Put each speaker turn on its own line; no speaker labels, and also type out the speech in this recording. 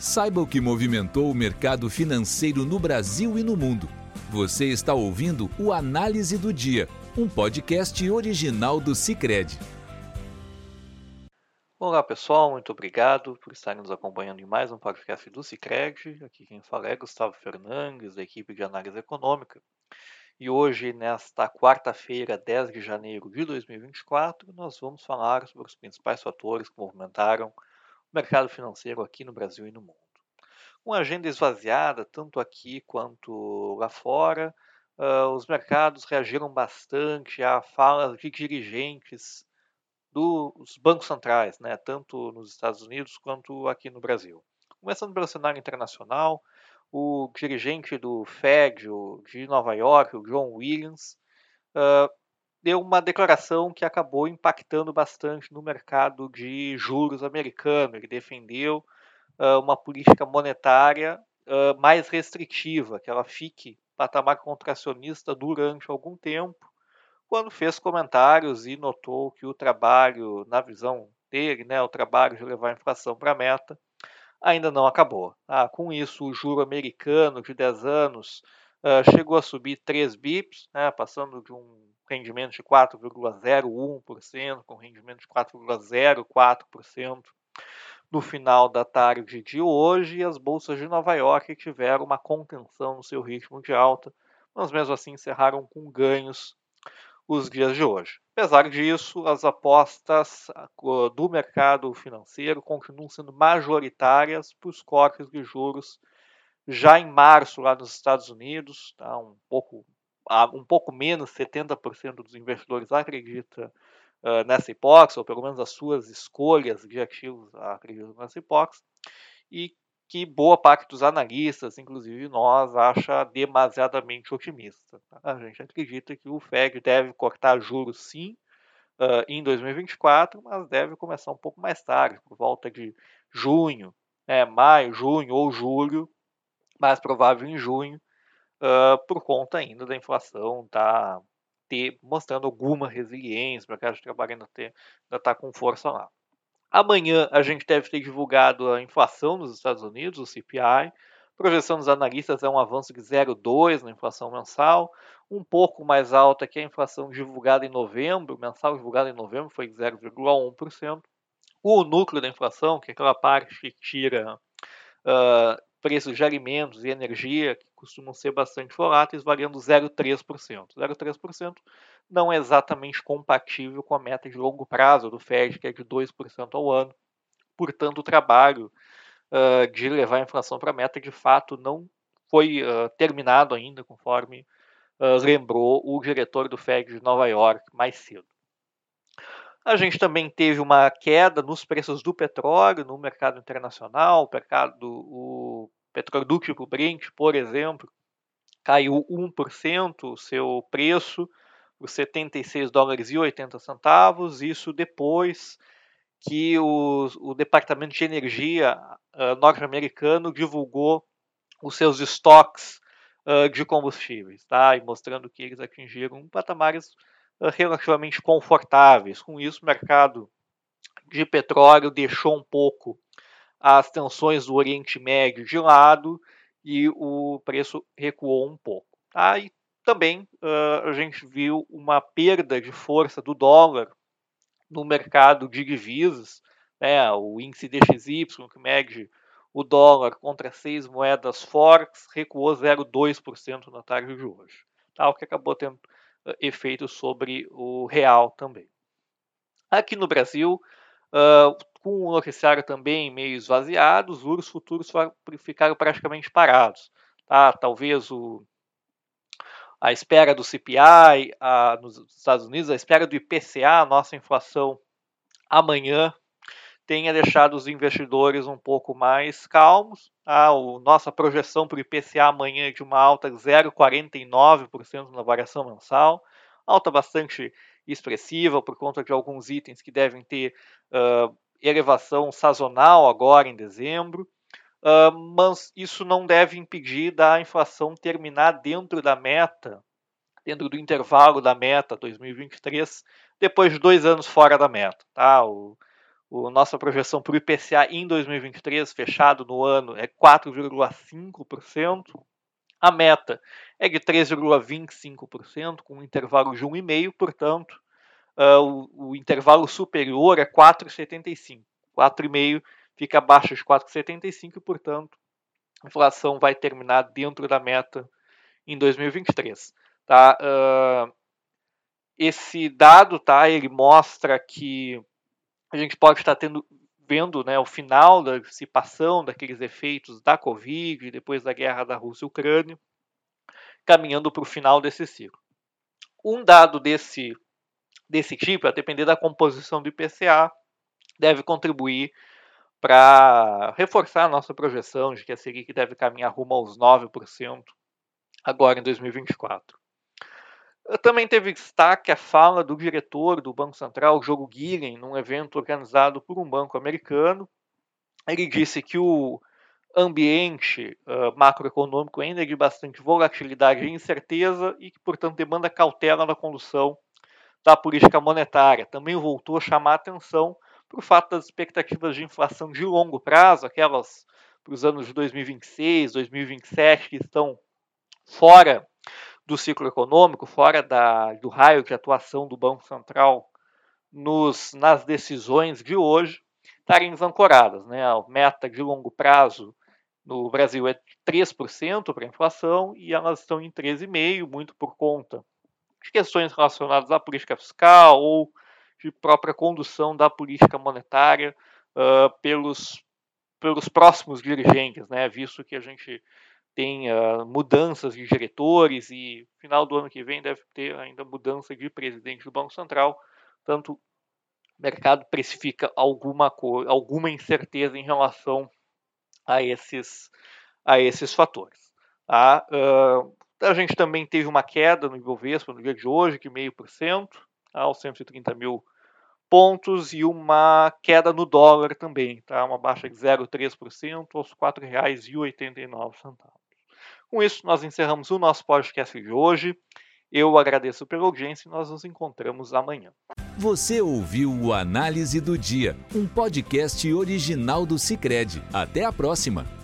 Saiba o que movimentou o mercado financeiro no Brasil e no mundo. Você está ouvindo o Análise do Dia, um podcast original do Cicred.
Olá pessoal, muito obrigado por estarem nos acompanhando em mais um podcast do Cicred. Aqui quem fala é Gustavo Fernandes, da equipe de análise econômica. E hoje, nesta quarta-feira, 10 de janeiro de 2024, nós vamos falar sobre os principais fatores que movimentaram mercado financeiro aqui no Brasil e no mundo. Com a agenda esvaziada, tanto aqui quanto lá fora, uh, os mercados reagiram bastante a falas de dirigentes dos bancos centrais, né, tanto nos Estados Unidos quanto aqui no Brasil. Começando pelo cenário internacional, o dirigente do Fed de Nova York, o John Williams, uh, deu uma declaração que acabou impactando bastante no mercado de juros americano. Ele defendeu uh, uma política monetária uh, mais restritiva, que ela fique patamar contracionista durante algum tempo, quando fez comentários e notou que o trabalho, na visão dele, né, o trabalho de levar a inflação para a meta, ainda não acabou. Ah, com isso, o juro americano de 10 anos uh, chegou a subir 3 bips, né, passando de um rendimento de 4,01% com rendimento de 4,04% no final da tarde de hoje e as bolsas de Nova York tiveram uma contenção no seu ritmo de alta, mas mesmo assim encerraram com ganhos os dias de hoje. Apesar disso, as apostas ah, do mercado financeiro continuam sendo majoritárias para os cortes de juros já em março lá nos Estados Unidos, tá? um pouco um pouco menos 70% dos investidores acredita uh, nessa hipótese, ou pelo menos as suas escolhas de ativos acreditam nessa hipótese, e que boa parte dos analistas, inclusive nós, acha demasiadamente otimista. Tá? A gente acredita que o Fed deve cortar juros sim uh, em 2024, mas deve começar um pouco mais tarde, por volta de junho, né, maio, junho ou julho, mais provável em junho, uh, por conta ainda da inflação tá ter, mostrando alguma resiliência, o mercado de trabalho ainda está com força lá. Amanhã a gente deve ter divulgado a inflação nos Estados Unidos, o CPI. A projeção dos analistas é um avanço de 0,2 na inflação mensal, um pouco mais alta que a inflação divulgada em novembro, mensal divulgada em novembro foi de 0,1%. O núcleo da inflação, que é aquela parte que tira uh, preços de alimentos e energia, que costumam ser bastante voláteis, variando 0,3%. 0,3% não é exatamente compatível com a meta de longo prazo do Fed, que é de 2% ao ano. Portanto, o trabalho uh, de levar a inflação para a meta, de fato, não foi uh, terminado ainda, conforme uh, lembrou o diretor do Fed de Nova York mais cedo. A gente também teve uma queda nos preços do petróleo no mercado internacional, o mercado, o petróleo dúctil Brent, por exemplo, caiu 1% o seu preço, por 76 dólares e 80 centavos, isso depois que o, o Departamento de Energia uh, norte-americano divulgou os seus estoques uh, de combustíveis, tá? e mostrando que eles atingiram patamares relativamente confortáveis. Com isso, o mercado de petróleo deixou um pouco as tensões do Oriente Médio de lado e o preço recuou um pouco. Tá? E também uh, a gente viu uma perda de força do dólar no mercado de divisas, né? o índice DXY, que mede o dólar contra seis moedas fortes, recuou 0,2% na tarde de hoje, tá? o que acabou tendo efeito sobre o real também. Aqui no Brasil, uh, com o noticiário também meio esvaziado, os juros futuros ficaram praticamente parados. Tá? Talvez o, a espera do CPI a, nos Estados Unidos, a espera do IPCA, a nossa inflação amanhã, tenha deixado os investidores um pouco mais calmos. A tá? nossa projeção para o IPCA amanhã é de uma alta de 0,49% na variação mensal, alta bastante expressiva por conta de alguns itens que devem ter uh, elevação sazonal agora em dezembro, uh, mas isso não deve impedir da inflação terminar dentro da meta, dentro do intervalo da meta 2023, depois de dois anos fora da meta. Tá? O, O, nossa projeção para o IPCA em 2023, fechado no ano, é 4,5%. A meta é de 3,25%, com um intervalo de 1,5%, portanto, uh, o, o, intervalo superior é 4,75%. 4,5% fica abaixo de 4,75% e, portanto, a inflação vai terminar dentro da meta em 2023. Tá? Uh, esse dado tá, ele mostra que a gente pode estar tendo, vendo né, o final da dissipação daqueles efeitos da Covid, depois da guerra da Rússia e Ucrânia, caminhando para o final desse ciclo. Um dado desse, desse tipo, a depender da composição do IPCA, deve contribuir para reforçar a nossa projeção de que a Selic deve caminhar rumo aos 9% agora em 2024. Também teve destaque a fala do diretor do Banco Central, Jogo Guilhem, num evento organizado por um banco americano. Ele disse que o ambiente uh, macroeconômico ainda é de bastante volatilidade e incerteza e que, portanto, demanda cautela na condução da política monetária. Também voltou a chamar a atenção para o fato das expectativas de inflação de longo prazo, aquelas para os anos de 2026, 2027, que estão fora do ciclo econômico, fora da, do raio de atuação do Banco Central nos, nas decisões de hoje, estarem desancoradas. Né? A meta de longo prazo no Brasil é 3% para a inflação e elas estão em 13,5%, muito por conta de questões relacionadas à política fiscal ou de própria condução da política monetária uh, pelos, pelos próximos dirigentes, né? visto que a gente tem uh, mudanças de diretores e final do ano que vem deve ter ainda mudança de presidente do Banco Central, tanto o mercado precifica alguma, alguma incerteza em relação a esses, a esses fatores. Tá? Uh, a gente também teve uma queda no Ibovespa no dia de hoje, de meio por cento, aos 130 mil pontos e uma queda no dólar também, tá? uma baixa de 0,3% aos R$ 4,89. Com isso, nós encerramos o nosso podcast de hoje. Eu agradeço pela audiência e nós nos encontramos amanhã.
Você ouviu o Análise do Dia, um podcast original do Cicred. Até a próxima!